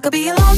I could be alone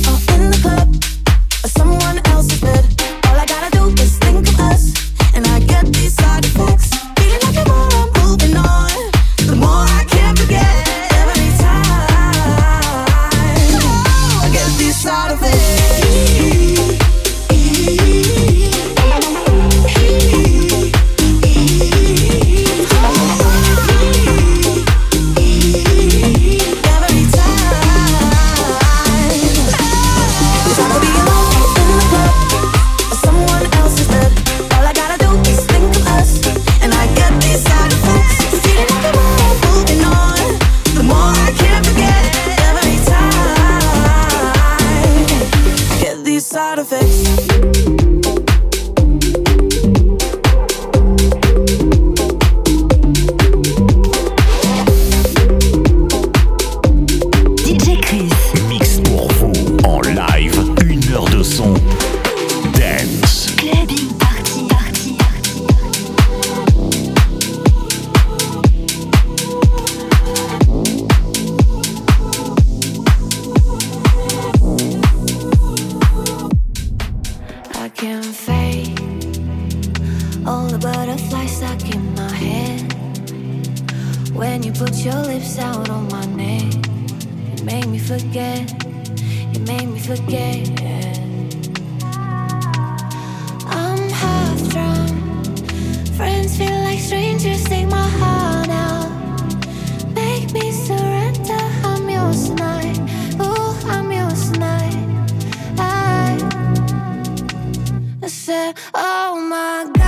my God.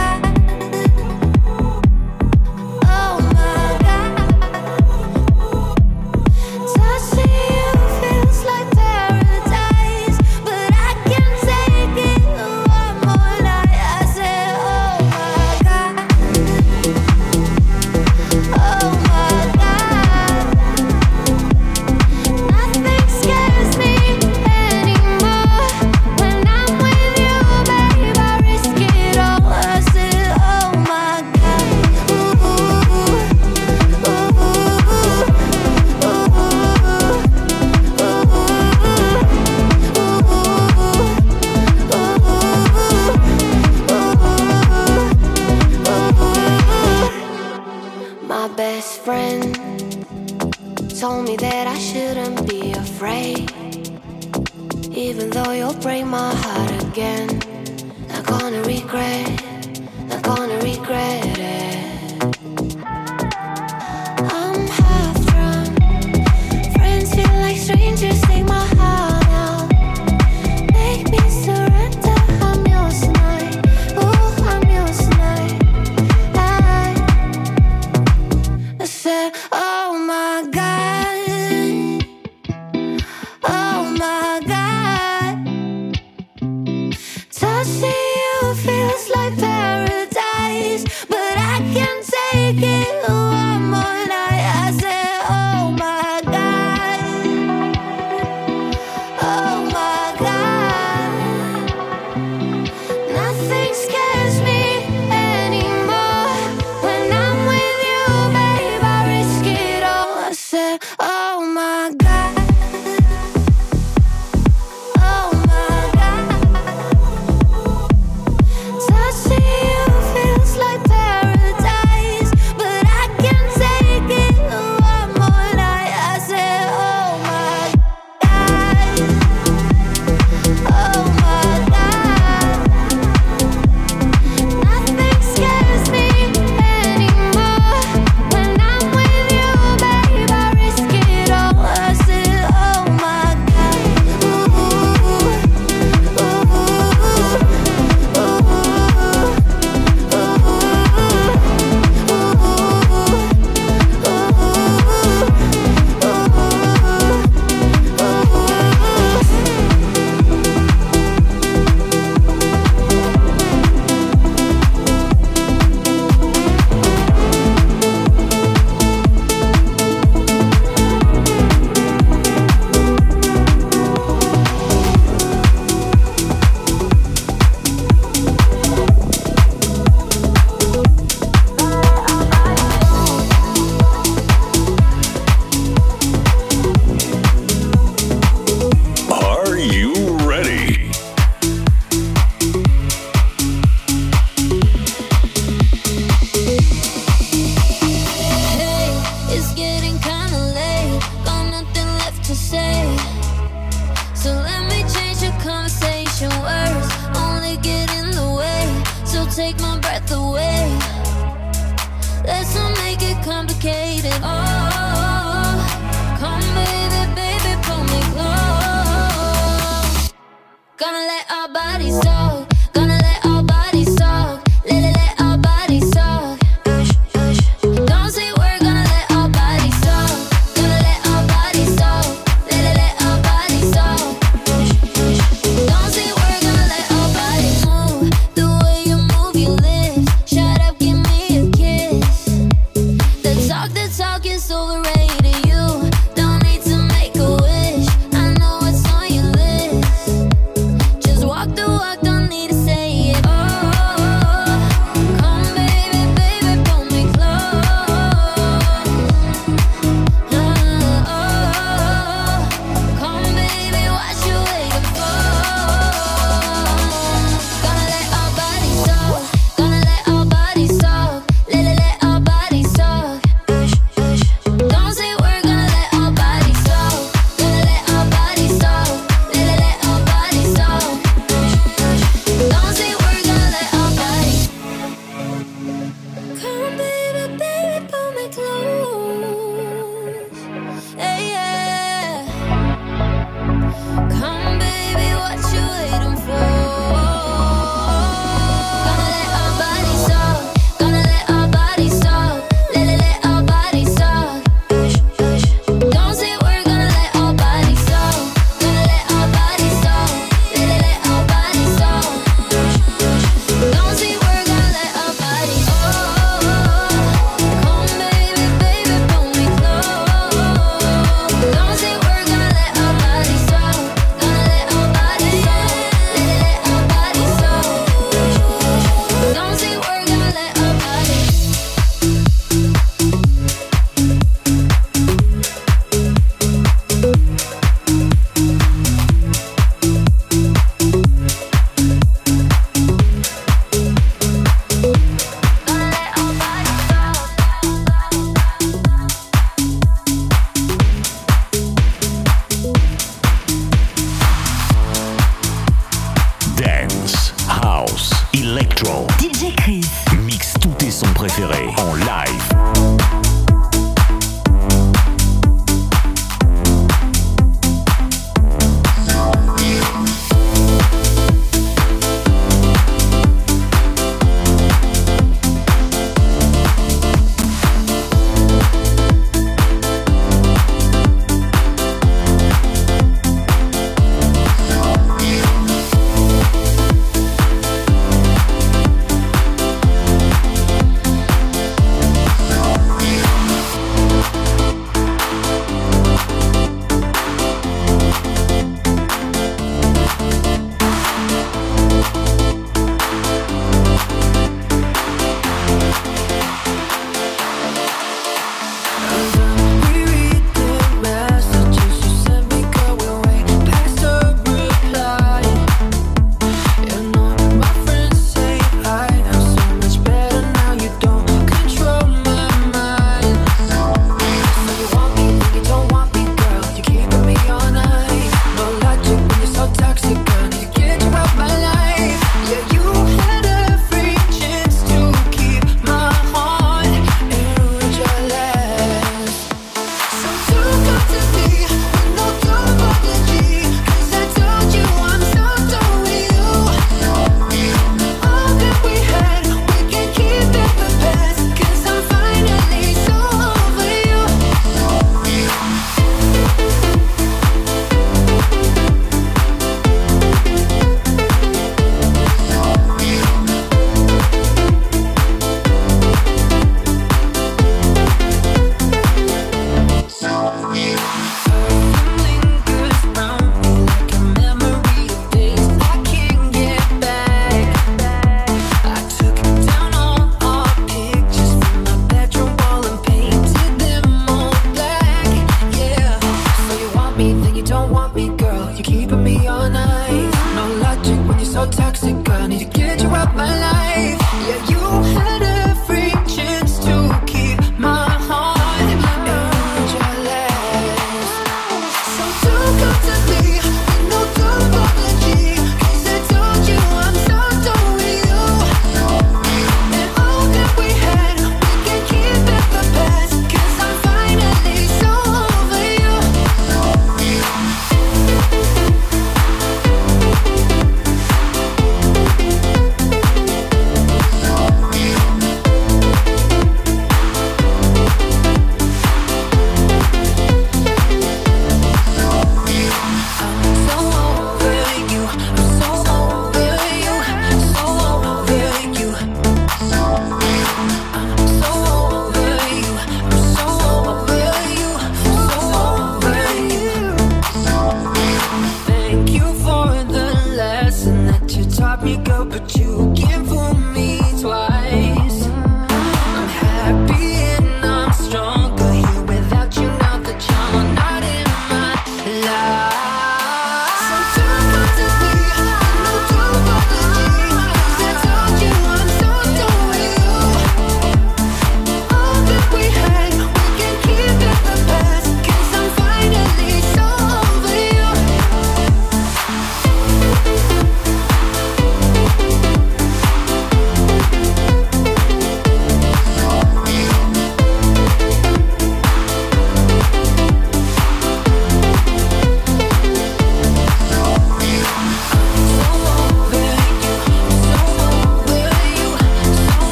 My God.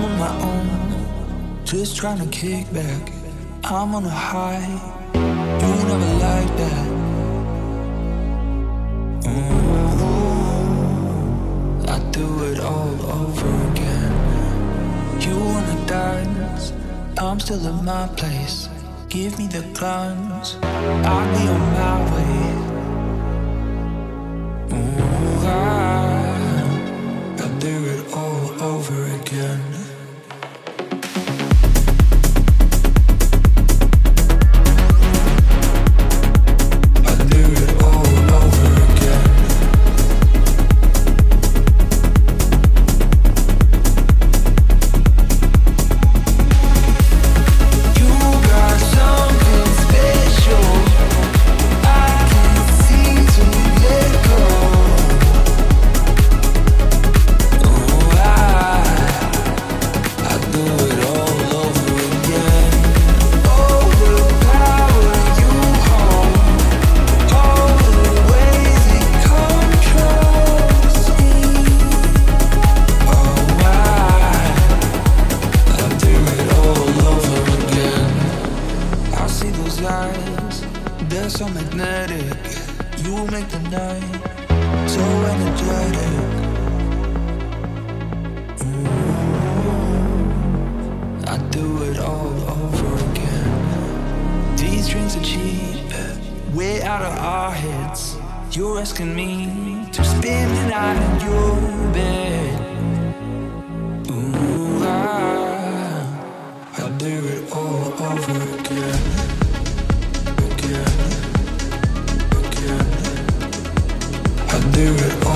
I'm on my own, just trying to kick back. I'm on a high, you never like that. Ooh, I do it all over again. You wanna dance? I'm still in my place. Give me the guns, I'll be on my way. do it.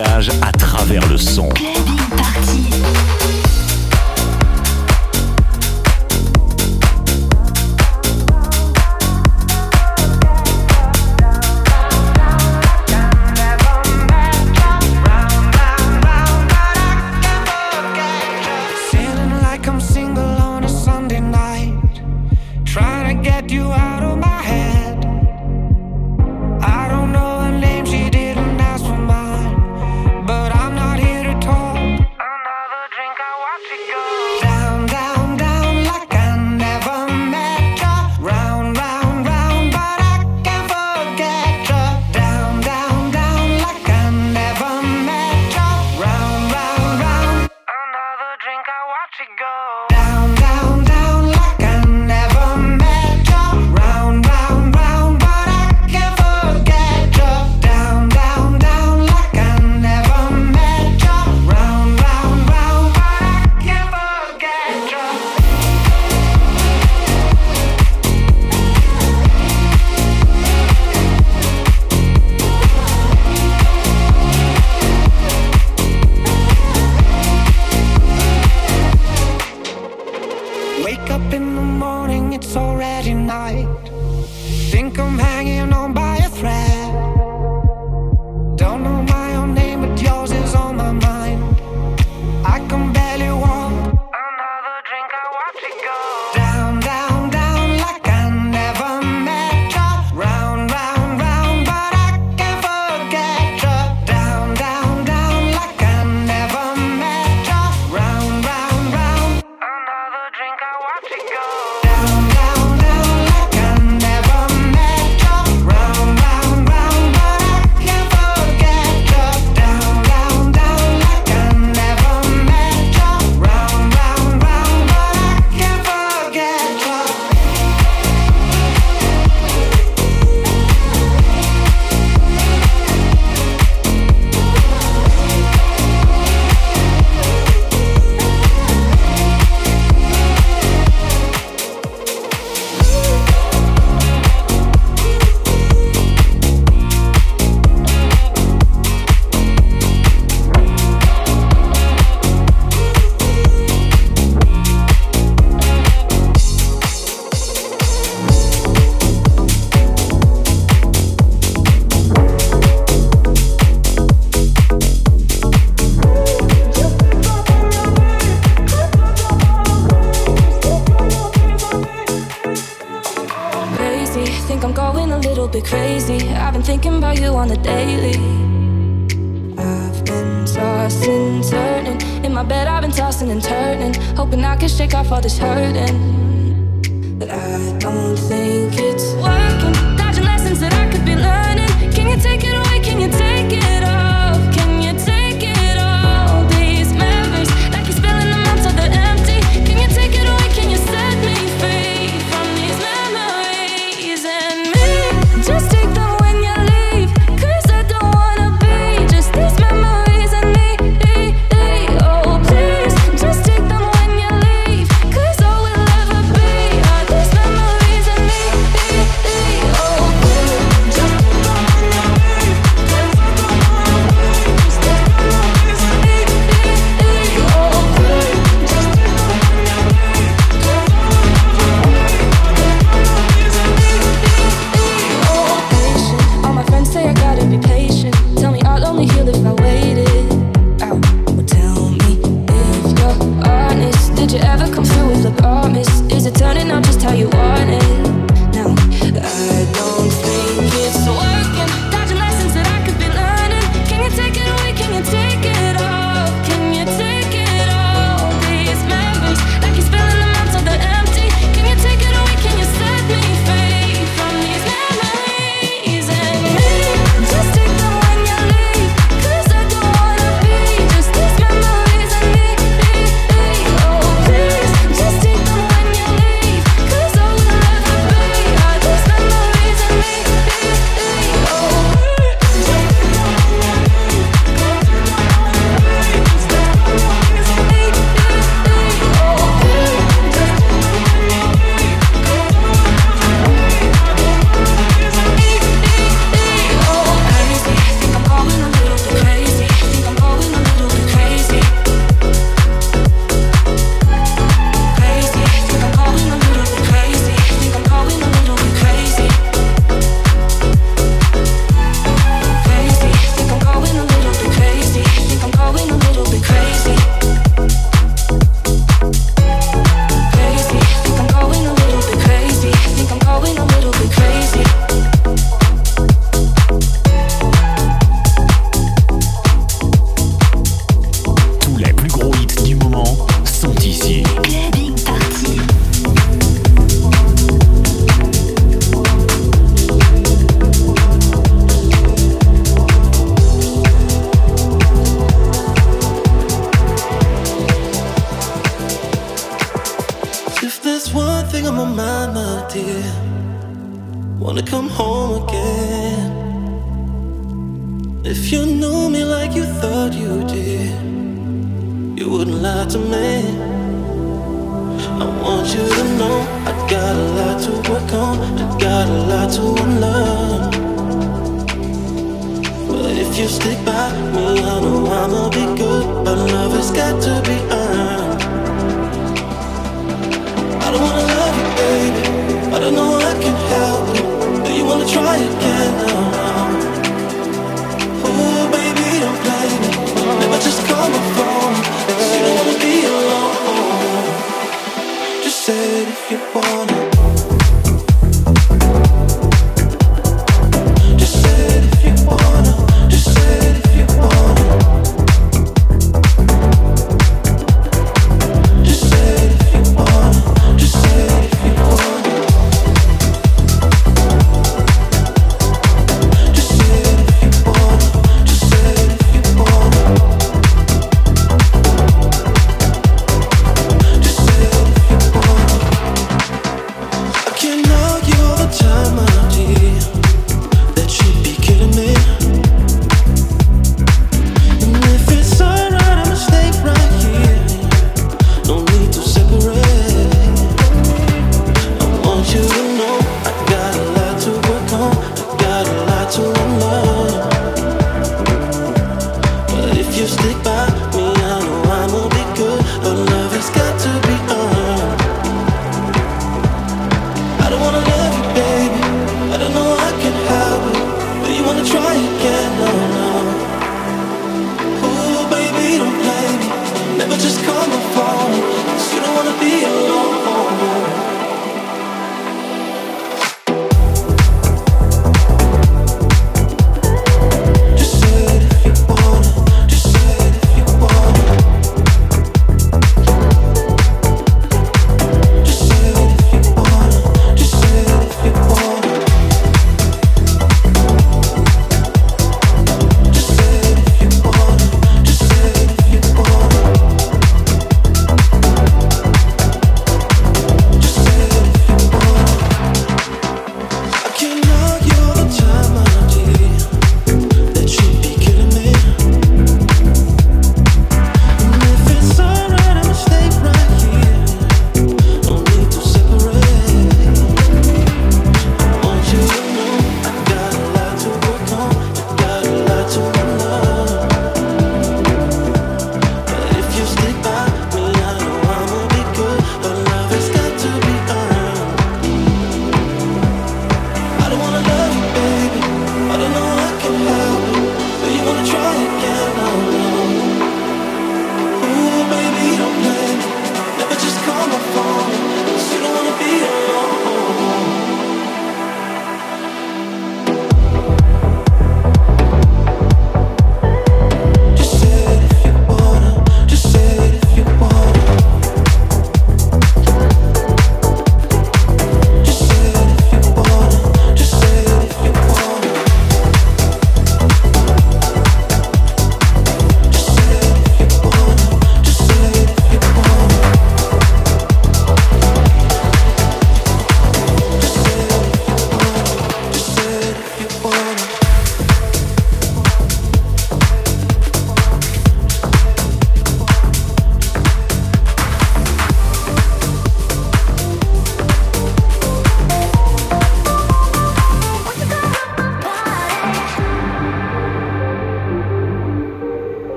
à travers le son.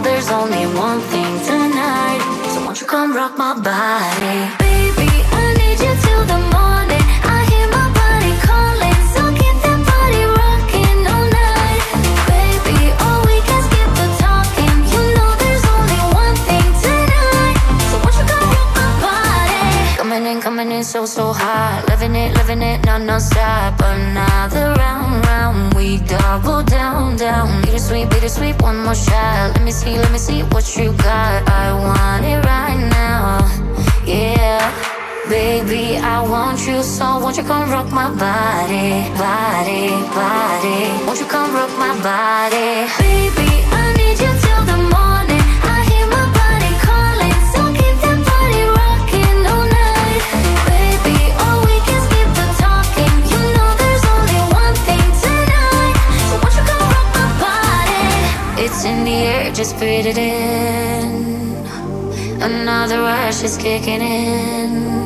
there's only one thing tonight. So won't you come rock my body? come rock my body, body, body? Won't you come rock my body? Baby, I need you till the morning. I hear my body calling, so keep that body rocking all night. Baby, all we can skip the talking. You know there's only one thing tonight. So won't you come rock my body? It's in the air, just breathe it in. Another rush is kicking in.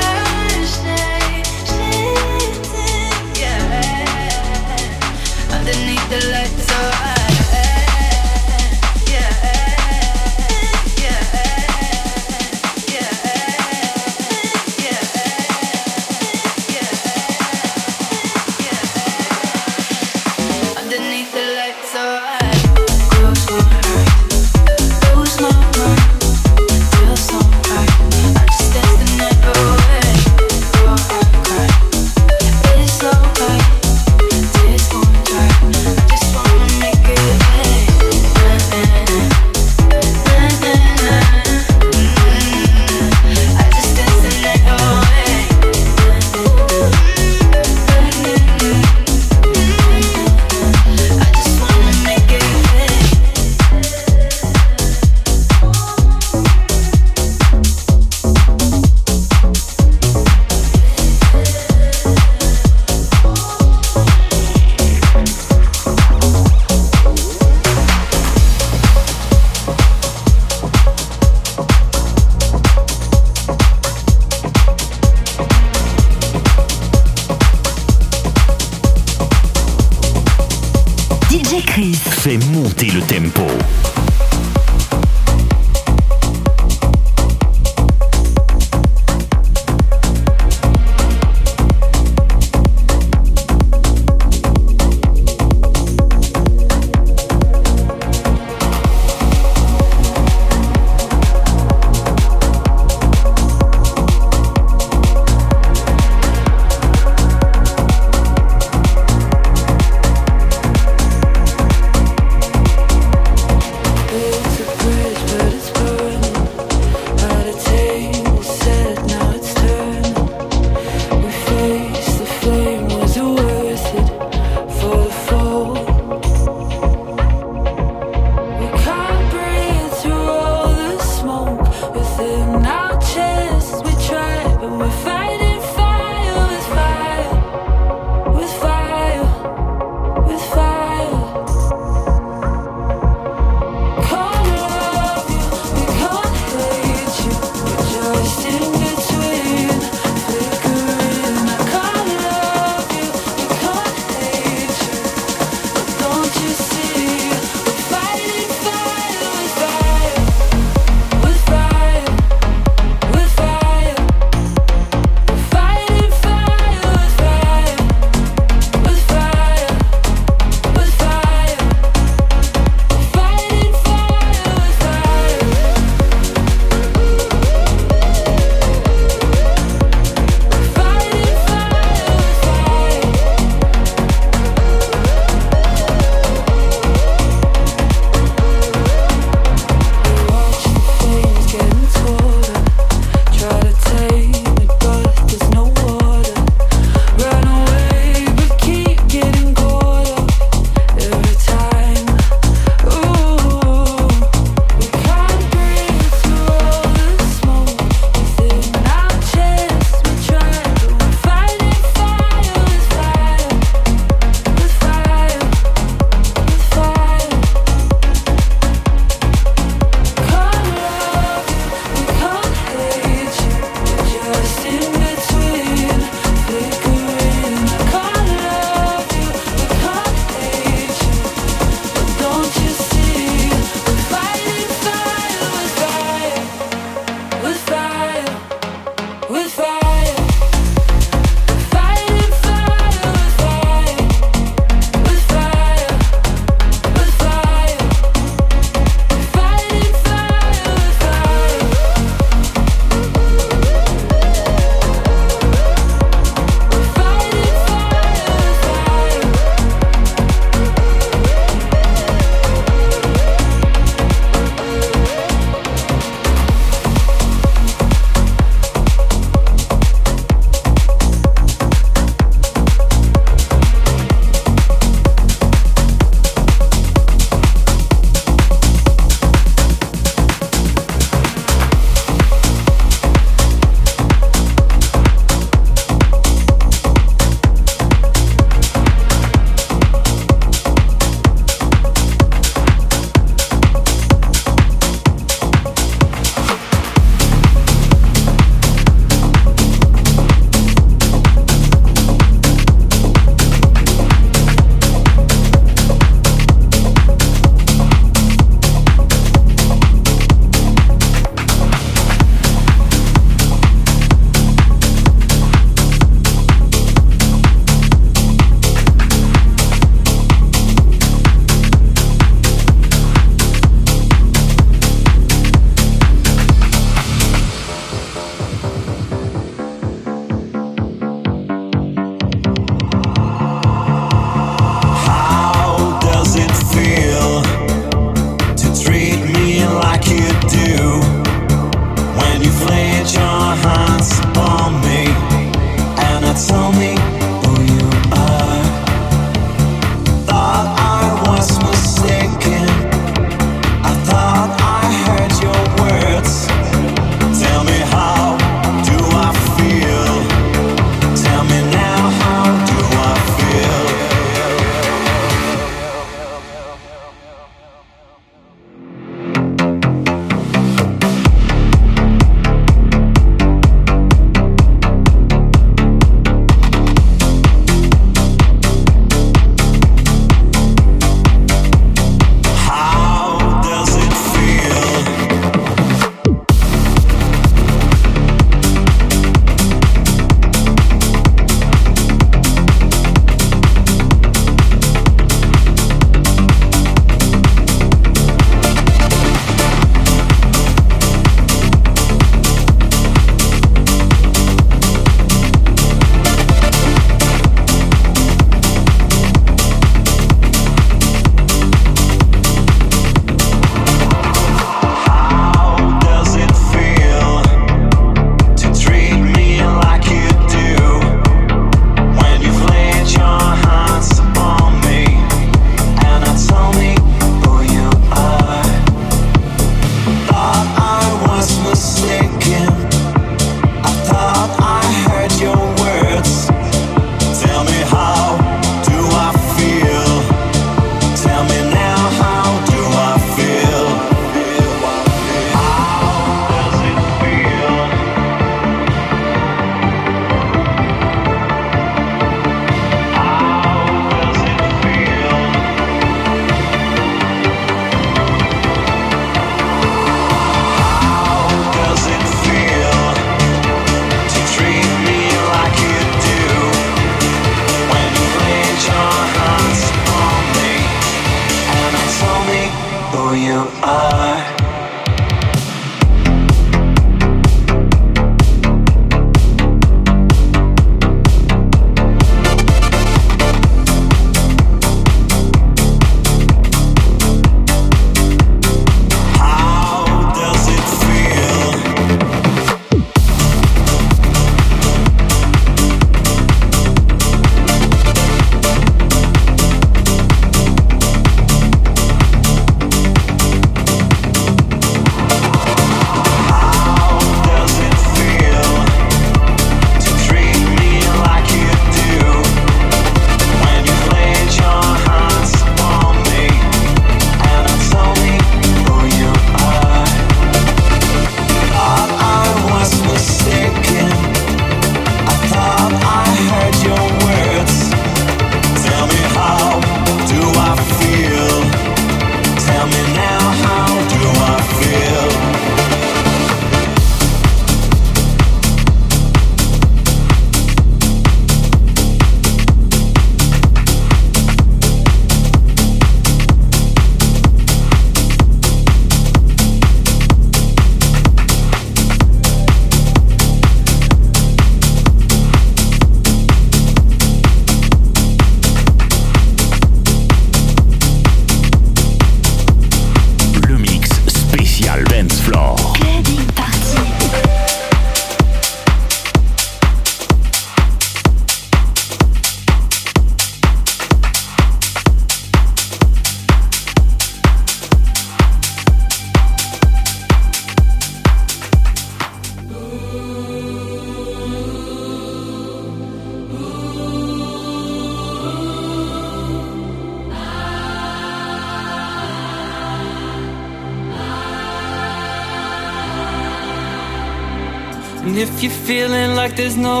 feeling like there's no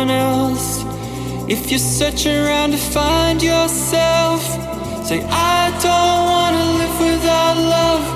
one else. If you're searching around to find yourself, say, I don't wanna live without love.